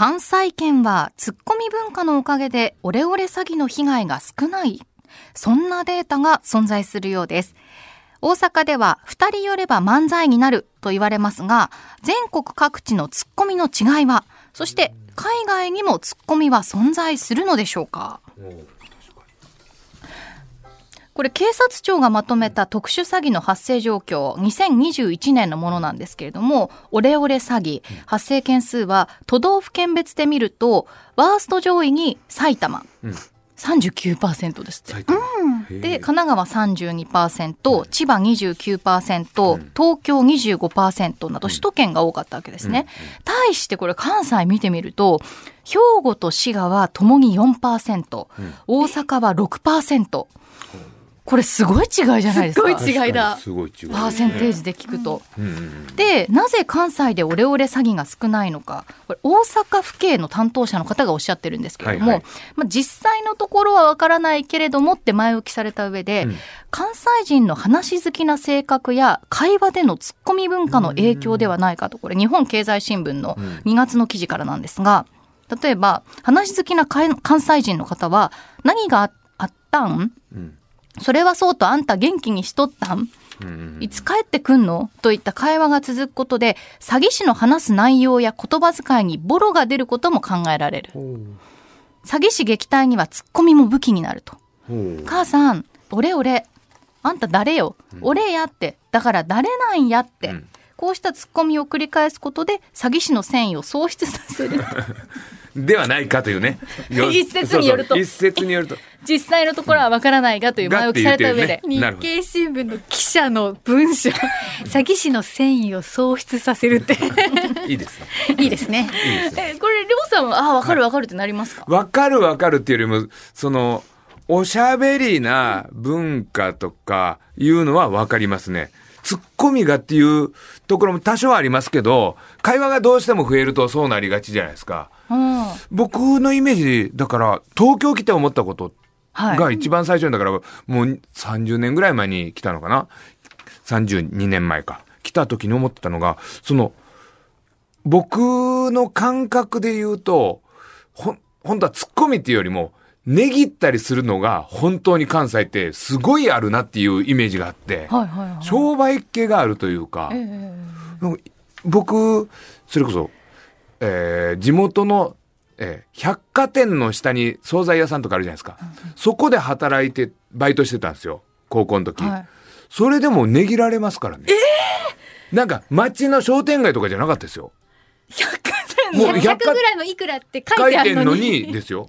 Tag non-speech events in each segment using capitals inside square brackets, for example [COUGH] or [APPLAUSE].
関西圏はツッコミ文化のおかげでオレオレ詐欺の被害が少ない。そんなデータが存在するようです。大阪では2人寄れば漫才になると言われますが全国各地のツッコミの違いはそして海外にもツッコミは存在するのでしょうか？これ警察庁がまとめた特殊詐欺の発生状況2021年のものなんですけれどもオレオレ詐欺。発生件数は都道府県別で見るとワースト上位に埼玉、うん。39%ですって。で神奈川32%千葉29%、うん、東京25%など首都圏が多かったわけですね。うん、対してこれ関西見てみると兵庫と滋賀はともに4%、うん、大阪は6%。これすごい違いじゃないですか。すごい違いだ。すごい違い、パーセンテージで聞くと。で、なぜ関西でオレオレ詐欺が少ないのか、これ大阪府警の担当者の方がおっしゃってるんですけれども、はいはい、まあ実際のところはわからないけれどもって前置きされた上で、うん、関西人の話好きな性格や会話でのツッコミ文化の影響ではないかと、これ日本経済新聞の2月の記事からなんですが、例えば話好きな関西人の方は何があったん、うんそれはそうとあんた元気にしとったん？いつ帰ってくんの？といった会話が続くことで詐欺師の話す内容や言葉遣いにボロが出ることも考えられる。詐欺師撃退にはツッコミも武器になると。母さん俺俺。あんた誰よ、俺やって。だから誰なんやって、うん、こうしたツッコミを繰り返すことで詐欺師の戦意を喪失させる [LAUGHS] ではないかというね。[LAUGHS] 一説によると。一説によると。実際のところはわからないがという前置きされた上で、日経新聞の記者の文章。詐欺師の戦意を喪失させるって。[LAUGHS] いいですいいですね。えこれりょうさんはあわかるわかるってなりますか？わかるわかるっていうよりもそのおしゃべりな文化とかいうのはわかりますね。ツッコミがっていうところも多少ありますけど、会話がどうしても増えるとそうなりがちじゃないですか。うん、僕のイメージ、だから東京来て思ったことが一番最初にだからもう30年ぐらい前に来たのかな。32年前か。来た時に思ってたのがその僕の感覚で言うとほ本当はツッコミっていうよりも値切ったりするのが本当に関西ってすごいあるなっていうイメージがあって、はいはいはい、商売系があるというか、えー、僕それこそ、えー、地元のえー、百貨店の下に惣菜屋さんとかあるじゃないですか、うんそこで働いてバイトしてたんですよ高校の時、はい、それでも値切られますからね。えー、なんか街の商店街とかじゃなかったですよ。百貨店もう100ぐらいのいくらって書いてあるのに。のにですよ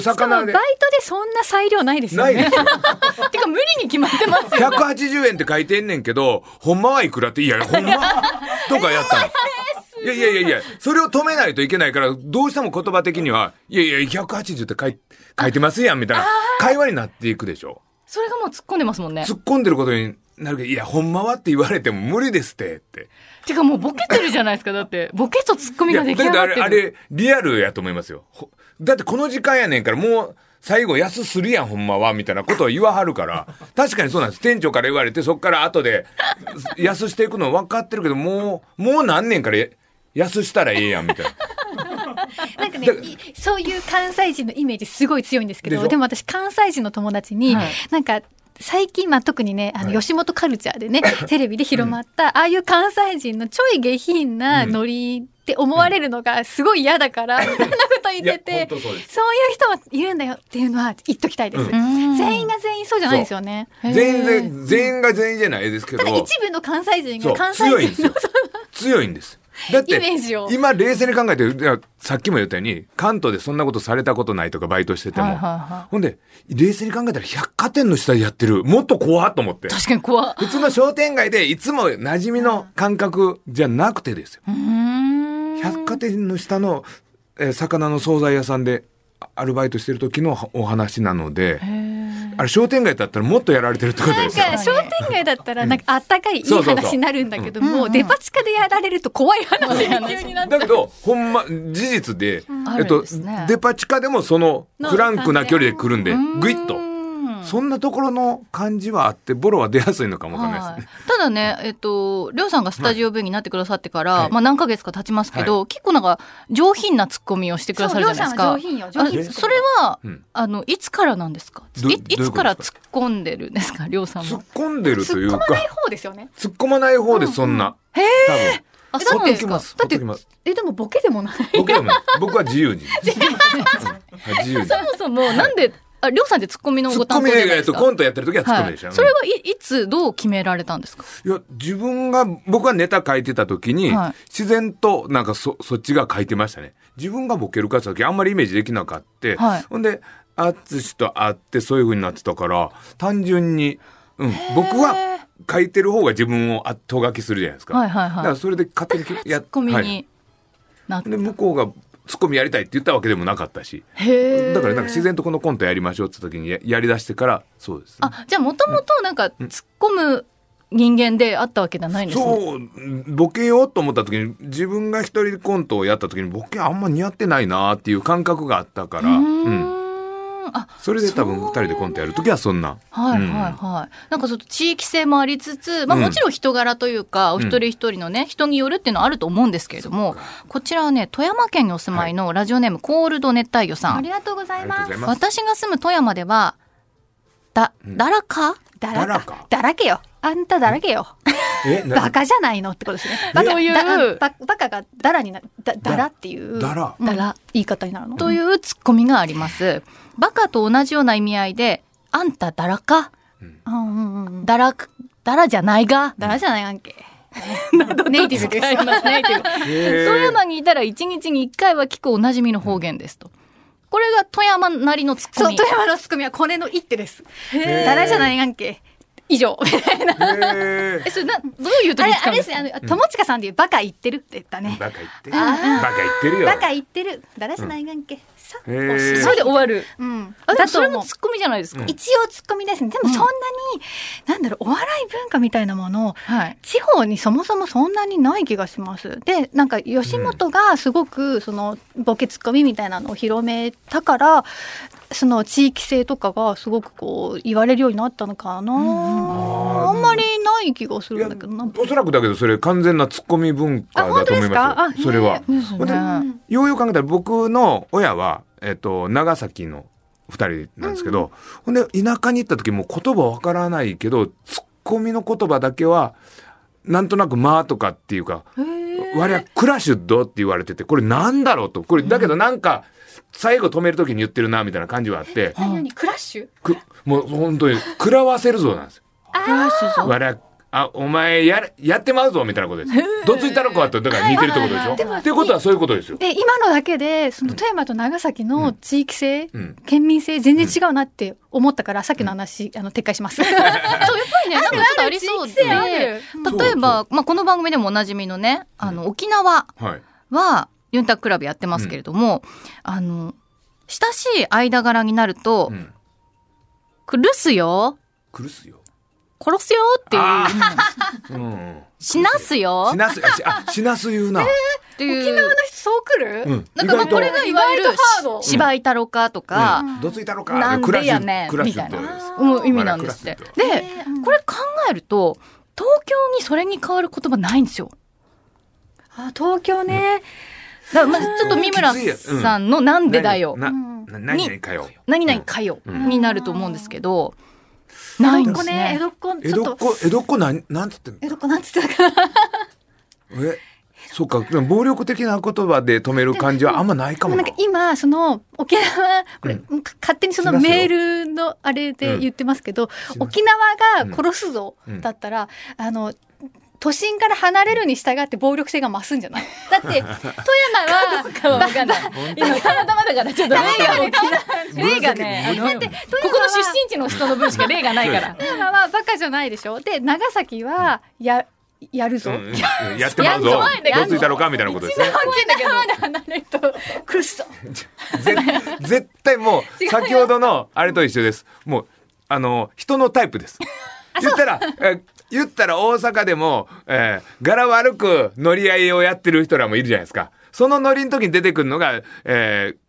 魚でバイトでそんな裁量ないですよね。ないですよ。[LAUGHS] てか無理に決まってますよ。180円って書いてんねんけど、ほんまはいくらって、いや、ほんま？[LAUGHS] とかやったの。いやいやいやいや、それを止めないといけないから、どうしても言葉的には、いやいや、180って書い書いてますやん、みたいな会話になっていくでしょ。それがもう突っ込んでますもんね。突っ込んでることになるけど、いや、ほんまはって言われても無理ですって、って。てかもうボケてるじゃないですか、だって。ボケと突っ込みができ上がってる。あれ、あれ、リアルやと思いますよ。だってこの時間やねんから、もう、最後安するやん、ほんまは、みたいなことを言わはるから。[LAUGHS] 確かにそうなんです。店長から言われて、そっから後で [LAUGHS] 安していくの分かってるけど、もう、もう何年から安したらええやんみたいな。[LAUGHS] なんかね、そういう関西人のイメージすごい強いんですけど、でも私関西人の友達に、はい、なんか最近、まあ、特にねあの吉本カルチャーでね、はい、テレビで広まった、ああいう関西人のちょい下品なノリって思われるのがすごい嫌だから、うん、そんなこと言っててそういう人もいるんだよっていうのは言っときたいです、うん、全員が全員そうじゃないですよね。全然全員が全員じゃないですけど。ただ一部の関西人が関西人。の強いんです。だって今冷静に考えてさっきも言ったように関東でそんなことされたことないとかバイトしてても、はいはいはい、ほんで冷静に考えたら百貨店の下でやってる。もっと怖っと思って。確かに怖普通の商店街でいつも馴染みの感覚じゃなくてですよ百貨店の下の、えー、魚の惣菜屋さんでアルバイトしてる時のお話なので。あれ商店街だったらもっとやられてるってことですよ。なんか商店街だったらなんかあったかいいい話になるんだけども、デパ地下でやられると怖い話が急になっだけどほんま事実で、えっと、デパ地下でもそのフランクな距離で来るんでぐいっと。そんなところの感じはあってボロは出やすいのかもわかんないですね、ただねえっとりょうさんがスタジオ V になってくださってから、はい。まあ何ヶ月か経ちますけど、結構なんか上品なツッコミをしてくださるじゃないですか。そうりょうさんは上品よ上品あそれは、うん。あのいつからなんですか？いつから突っ込んでるんですか？りょうさん突っも込んでるというか。突っ込まない方ですよね。突っ込まない方ですそんな、へ多分。あそうなんですか？だってえでもボケでもない。僕はもう僕は自由に。はい自由に。そもそもなんでありょうさんってツッコミのツッご担当じゃないですか。コントやってる時はツッコミでしたよ、はい、それはいいつどう決められたんですか？いや、自分が、僕がネタ書いてた時に、はい。自然となんかそ、そっちが書いてましたね。自分がボケるかって時あんまりイメージできなかった。はい。ほんで、淳と会ってそういう風になってたから、単純に、うん、僕は書いてる方が自分を後書きするじゃないですか。はいはいはい。だからそれで勝手にツッコミはい。になって、で、向こうがツッコミやりたいって言ったわけでもなかったし。だからなんか自然とこのコントやりましょうって時にややり出してから、そうです、ね。あじゃあもともとなんか突っ込む人間であったわけじゃないんですねそう、ボケようと思った時に、自分が一人でコントをやった時に、ボケあんま似合ってないなっていう感覚があったから、うん。んあそれで多分二人でコントやる時はそんな。はいうんはい。はい。なんかちょっと地域性もありつつ、まあうんもちろん人柄というか、お一人一人のね、人によるっていうのはあると思うんですけれども、こちらはね、富山県にお住まいのラジオネーム、コールド熱帯魚さん。ありがとうございます。ありがとうございます。私が住む富山では、だ、だらか？だだらか？だらけよ。あんただらけよ。バカじゃないのってことですね。バカというだババカがだらになだだら？っていう。だら？うんだら。言い方になるの？というツッコミがあります。バカと同じような意味合いで、あんただらか、うん。うんうんだら、だらじゃないが、だらじゃないやんけ [LAUGHS] ネイティブです。使います。ネイティブ。富山にいたら一日に一回は聞くおなじみの方言ですと。これが富山なりのツッコミ。そう富山のツッコミはこれの一手です。ー。だらじゃないやんけ以上。へー。[LAUGHS] え、それな、どういう時あれに使うんですか？あれですあの友近さんでいうバカ言ってるって言ったね。バカ言ってる。バカ言ってるよ。バカ言ってる。だらじゃないやんけさそれで終わる。うんあ、でもそれもツッコミじゃないですか。一応ツッコミですねでもそんなに、なんだろうお笑い文化みたいなものをはい。地方にそもそもそんなにない気がします。でなんか吉本がすごくそのボケツッコミみたいなのを広めたからその地域性とかがすごくこう言われるようになったのかな、あんまりない気がするんだけどな。おそらくだけどそれ完全なツッコミ文化だと思いますよあ本当ですか？あそれは。ね。ようよう考えたら僕の親は、えっと、長崎の二人なんですけど、ほんで田舎に行った時も言葉わからないけどツッコミの言葉だけはなんとなく「まあ」とかっていうか「我々クラッシュド」って言われててこれなんだろうと。これだけどなんか最後止める時に言ってるなみたいな感じはあって。何々クラッシュ？くもう本当に食らわせるぞなんですよ。あ我々あ、お前やる、やってまうぞみたいなことです。どついたのかと、だから似てるってことでしょ？でもっていうことはそういうことですよ。で今のだけでその富山と長崎の地域性、うん。県民性全然違うなって思ったからさっきの話、あの撤回します。[LAUGHS] そう、やっぱりね、なんかちょっとありそうで。例えば、まあ、この番組でもおなじみのね、あの、沖縄はい。は、ユンタククラブやってますけれども、あの、親しい間柄になるとう、ん。くるすよ、苦すよ。殺すよっていう。うんうん。死なすよしなす、あしあ、しなす言うな。っていう。沖縄の人そう来る、うん。なんかまあこれがいわゆる意外とハード芝居太郎かとか、うんどついたのか。なんでやねんみたいなって思う意味なんですって。で、これ考えると、東京にそれに変わる言葉ないんですよ。あ東京ね、だまずちょっと三村さんのなんでだよ、何々かよ。何々かよ、うんになると思うんですけど、ないん江戸っ子ですね。ね江戸っ子江ちょっと。戸っ子、江戸っ子なん、なんつってんの？江戸っ子なんつってたかな。え、そっか、でも暴力的な言葉で止める感じはあんまないかもな。んか。今その沖縄これ、う勝手にそのメールのあれで言ってますけど、ます。沖縄が殺すぞうんだったら、あの都心から離れるに従って暴力性が増すんじゃない？だって富山は。今たまたまだからちょっと例が。例がね、あの、ここの出身地の人の分しか例がないから。富山はバカじゃないでしょ？で長崎はややるぞ、うんうんやってまうぞ。どついたのか？みたいなことですね。絶対もう [LAUGHS] 先ほどのあれと一緒です。もうあの人のタイプです。言ったら、え言ったら大阪でも、えー柄悪く乗り合いをやってる人らもいるじゃないですか。その乗りの時に出てくるのが、えー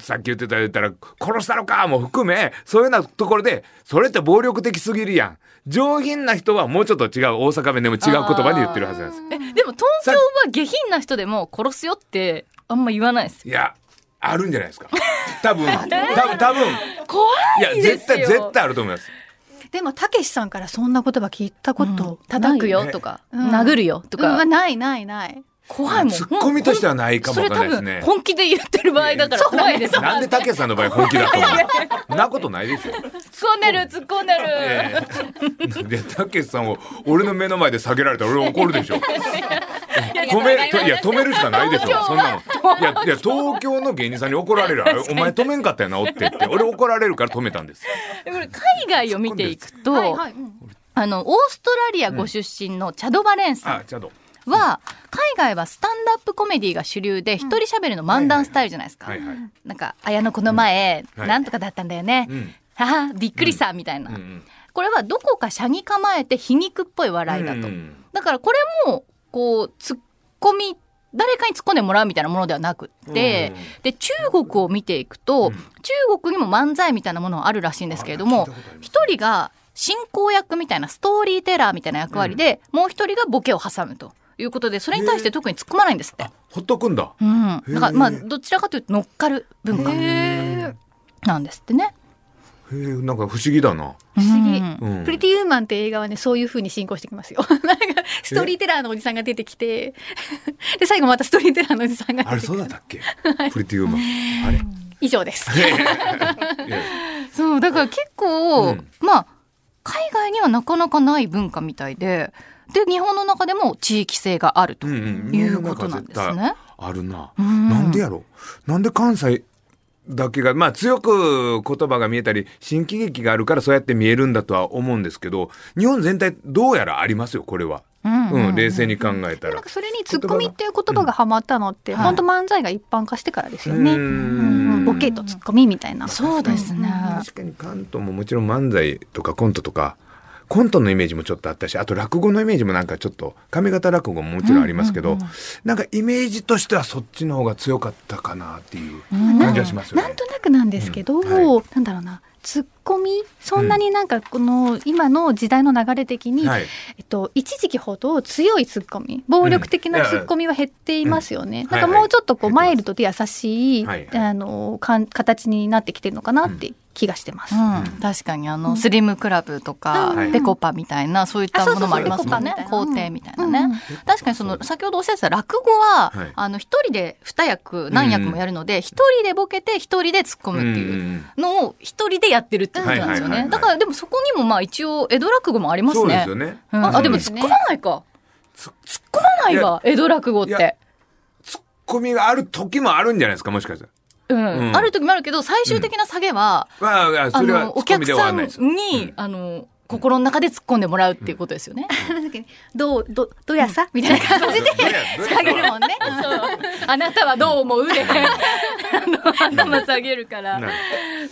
さっき言ってた言ったら、殺したのかも含め、そういうようなところで、それって暴力的すぎるやん。上品な人はもうちょっと違う、大阪弁でも違う言葉で言ってるはずなんです。えでも東京は下品な人でも殺すよってあんま言わないですよいや、あるんじゃないですか。多分、[LAUGHS] 多分、多分。怖いや、絶対、絶対あると思います。でもたけしさんからそんな言葉聞いたことない、叩くよとか、うん。殴るよとか、うんないないない。怖いもん。ツッコミとしてはないかもわかんないですね。本気で言ってる場合だから怖いです。なんでたけしさんの場合本気だと思う [LAUGHS] そんなことないですよ。込んでる突っ込んでる、ええで、たけしさんを俺の目の前で下げられたら俺怒るでしょ。[LAUGHS] 止め、といや、止めるしかないでしょ。そんなの。いや、いや、東京の芸人さんに怒られる。お前止めんかったよな、おってって。俺怒られるから止めたんです。海外を見ていくと、はいはい、うんあのオーストラリアご出身のチャド・バレンさんあ、ちゃんと。は、海外はスタンドアップコメディが主流で一人喋るの漫談スタイルじゃないですか。なんか綾野この前、うなんとかだったんだよね。うん。は [LAUGHS] はびっくりさ、みたいな、うんうん。これはどこか車に構えて皮肉っぽい笑いだと。うんだからこれもこうツッコミ誰かに突っ込んでもらうみたいなものではなくって、で中国を見ていくと、うん。中国にも漫才みたいなものはあるらしいんですけれども一人が進行役みたいなストーリーテラーみたいな役割で、もう一人がボケを挟むということでそれに対して特に突っ込まないんですって。ほっとくんだ。うん、だからまあどちらかというと乗っかる文化へなんですってね。へえ、なんか不思議だな。不思議。うん。うん。プリティウーマンって映画はね、そういう風に進行してきますよ。[LAUGHS] なんか、ストーリーテラーのおじさんが出てきて、[LAUGHS] で、最後またストーリーテラーのおじさんがあれ、出てきて。そうだったっけ？プリティウーマン。あれ以上です。[LAUGHS] そうだから結構、うん。まあ海外にはなかなかない文化みたいでで日本の中でも地域性があるとうんうんいうことなんですね。あるな。うん。なんでやろ？なんで関西だけが、まあ強く言葉が見えたり、新喜劇があるからそうやって見えるんだとは思うんですけど、日本全体どうやらありますよ、これは。うんうん、冷静に考えたらなんか。それにツッコミっていう言葉がハマったのって、うん本当漫才が一般化してからですよね。ううんんボケとツッコミみたいな。そうですね。確かに関東ももちろん漫才とかコントとか、コントのイメージもちょっとあったし、あと落語のイメージもなんかちょっと、上方落語ももちろんありますけど、うんうんうんなんかイメージとしてはそっちの方が強かったかなっていううん感じはしますよねなん。となくなんですけど、うんはなんだろうな。ツッコミそんなになんかこの今の時代の流れ的に、はい。えっと、一時期ほど強いツッコミ暴力的なツッコミは減っていますよね、うん。なんかもうちょっとこうはいはいマイルドで優しい、はいはい。あのかん形になってきてるのかなって気がしてます、うん、確かにあの、スリムクラブとか、はい。デコパみたいなそういったものもありますもんね。あそうそうそう皇帝みたいなね、うん。うん確かにその先ほどおっしゃってた落語は、はい。あの一人で二役何役もやるので一、人でボケて一人で突っ込むっていうのを一人でやってるってことなんですよはいはいはいはい。ねだからでもそこにもまあ一応江戸落語もありますそうでねすよね。うん。ああでも突っ込まないか。つ突っ込まないわ江戸落語って。ツッコミがある時もあるんじゃないですか、もしかしたら。うん。うん。ある時もあるけど最終的な下げは、まあ、あのお客さん。に、うんあの心の中で突っ込んでもらうっていうことですよね。どうどどやさ？みたいな感じで下げるもんね。そう。[LAUGHS] あなたはどう思う？で [LAUGHS] あの頭下げるから。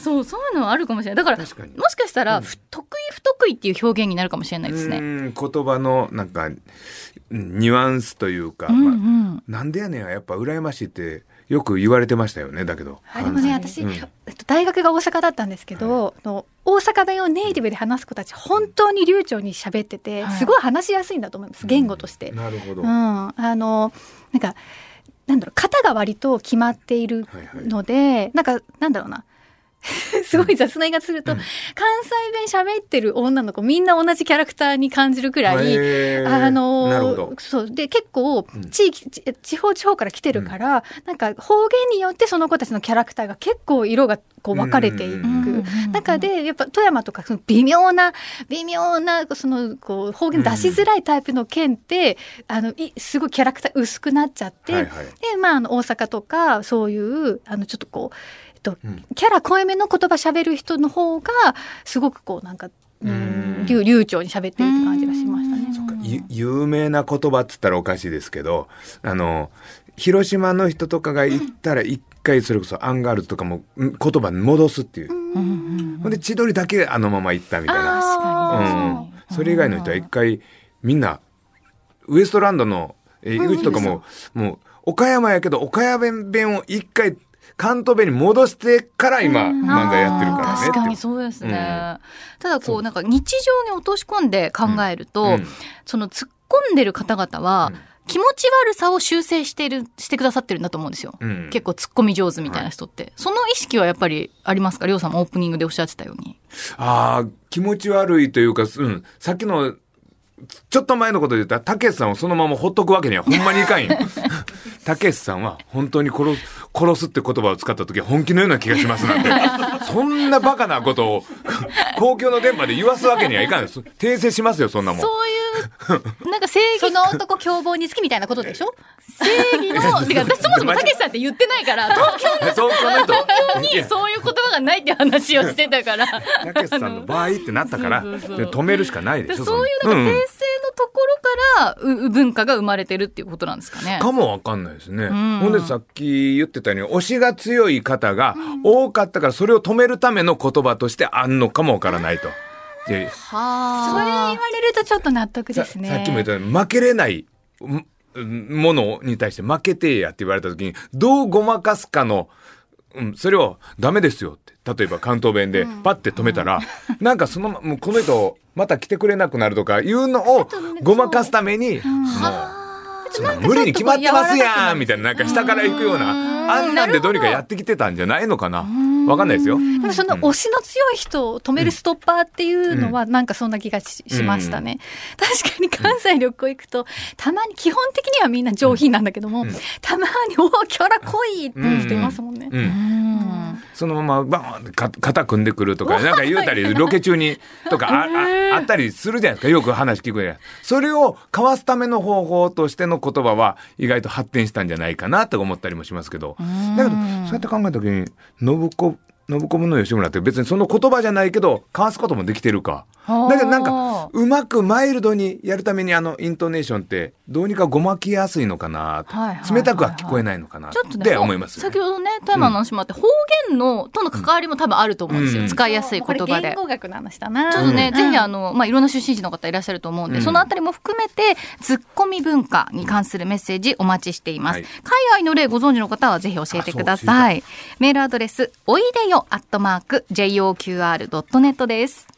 そうそういうのはあるかもしれない。だからもしかしたら、うん。不得意不得意っていう表現になるかもしれないですね。うん言葉のなんかうんニュアンスというか、うんうまんあ、なんでやねんはやっぱ羨ましいってよく言われてましたよねだけど。あでもね私、うん。えっと大学が大阪だったんですけど、あの大阪弁をネイティブで話す子たち本当に流暢に喋ってて、はい。すごい話しやすいんだと思います言語として。なるほど、うん、あのなんかなんだろう型が割と決まっているはいはい。ので、なんかなんだろうな [LAUGHS] すごい雑な言い方すると、うん。関西弁喋ってる女の子みんな同じキャラクターに感じるくらい。あのそう。で結構うん。地域、ち地方地方から来てるから、なんか方言によってその子たちのキャラクターが結構色がこう分かれていく、うん中でやっぱ富山とかその微妙な微妙なそのこう方言出しづらいタイプの県って、あのいすごいキャラクター薄くなっちゃって、はいはい。でまああの大阪とかそういうあのちょっとこう、とうん。キャラ濃いめの言葉喋る人の方がすごくこうなんか、う流流暢に喋ってるって感じがしましたね。そっか。ゆ有名な言葉っつったらおかしいですけどあの広島の人とかが言ったら一回それこそアンガールズとかもん言葉に戻すっていう、ほんで千鳥だけあのまま行ったみたいな。うん。うん、それ以外の人は一回みんなウエストランドのえー井口とかも、もう岡山やけど岡山弁を一回関東弁に戻してから今、漫才やってるからね。確かにそうですね。うん、ただこう、なんか日常に落とし込んで考えると、うんうん、その突っ込んでる方々は、気持ち悪さを修正してる、してくださってるんだと思うんですよ。うん、結構突っ込み上手みたいな人って。はい、その意識はやっぱりありますか？りょうさんもオープニングでおっしゃってたように。ああ、気持ち悪いというか、うん、さっきのちょっと前のことで言ったら、たけしさんをそのままほっとくわけにはほんまにいかんよ。[LAUGHS] たけしさんは本当に殺す、殺すって言葉を使った時は本気のような気がしますなんて、[LAUGHS] そんなバカなことを公共の電波で言わすわけにはいかんです。訂正しますよ、そんなもん。そういう、なんか正義。その男凶暴につきみたいなことでしょ？[LAUGHS] 正義の、[LAUGHS] てか私そもそもたけしさんって言ってないから、東京の、東京の東京にそういう言葉がないって話をしてたから。たけしさんの場合ってなったから、止めるしかないでしょ。そういうなんか訂正のところから、文化が生まれてるっていうことなんですかね。かもわかんないですね。ほんでさっき言ってたように、推しが強い方が多かったから、それを止めるための言葉としてあんのかもわからないと。で、はそれ言われるとちょっと納得ですね。さっきも言ったように、負けれない。ものに対して負けてやって言われた時に、どうごまかすかの、うん、それをダメですよって。例えば関東弁でパッて止めたら、うん、なんかその、もうこの人また来てくれなくなるとかいうのをごまかすために、もう、無理に決まってますやんみたいな、なんか下から行くような、あんなんでどうにかやってきてたんじゃないのかな。わかんないですよ。でもその推しの強い人を止めるストッパーっていうのはなんかそんな気がし,、ましたね。確かに関西旅行行くと、たまに基本的にはみんな上品なんだけども、たまにおキャラ濃いっていう人いますもんね。そのままバーンって肩組んでくるとか、なんか言うたり、ロケ中にとかあああったりするじゃないですか。よく話聞くやそれをかわすための方法としての言葉は意外と発展したんじゃないかなと思ったりもしますけど。だけど、そうやって考えた時に、信子信子の吉村って別にその言葉じゃないけど、交わすこともできてるか。だけどなんか、うまくマイルドにやるためにあのイントネーションってどうにかごまきやすいのかな、冷たくは聞こえないのかなって思います、ね、先ほどね、富山の話もあって、方言のとの関わりも多分あると思うんですよ。うん、使いやすい言葉で。言語学の話だな。ちょっとね、ぜひあの、まあ、いろんな出身地の方いらっしゃると思うんで、そのあたりも含めて、ツッコミ文化に関するメッセージお待ちしています。はい、海外の例ご存知の方はぜひ教えてください。メールアドレス、おいでよアットマーク JOQR.net です。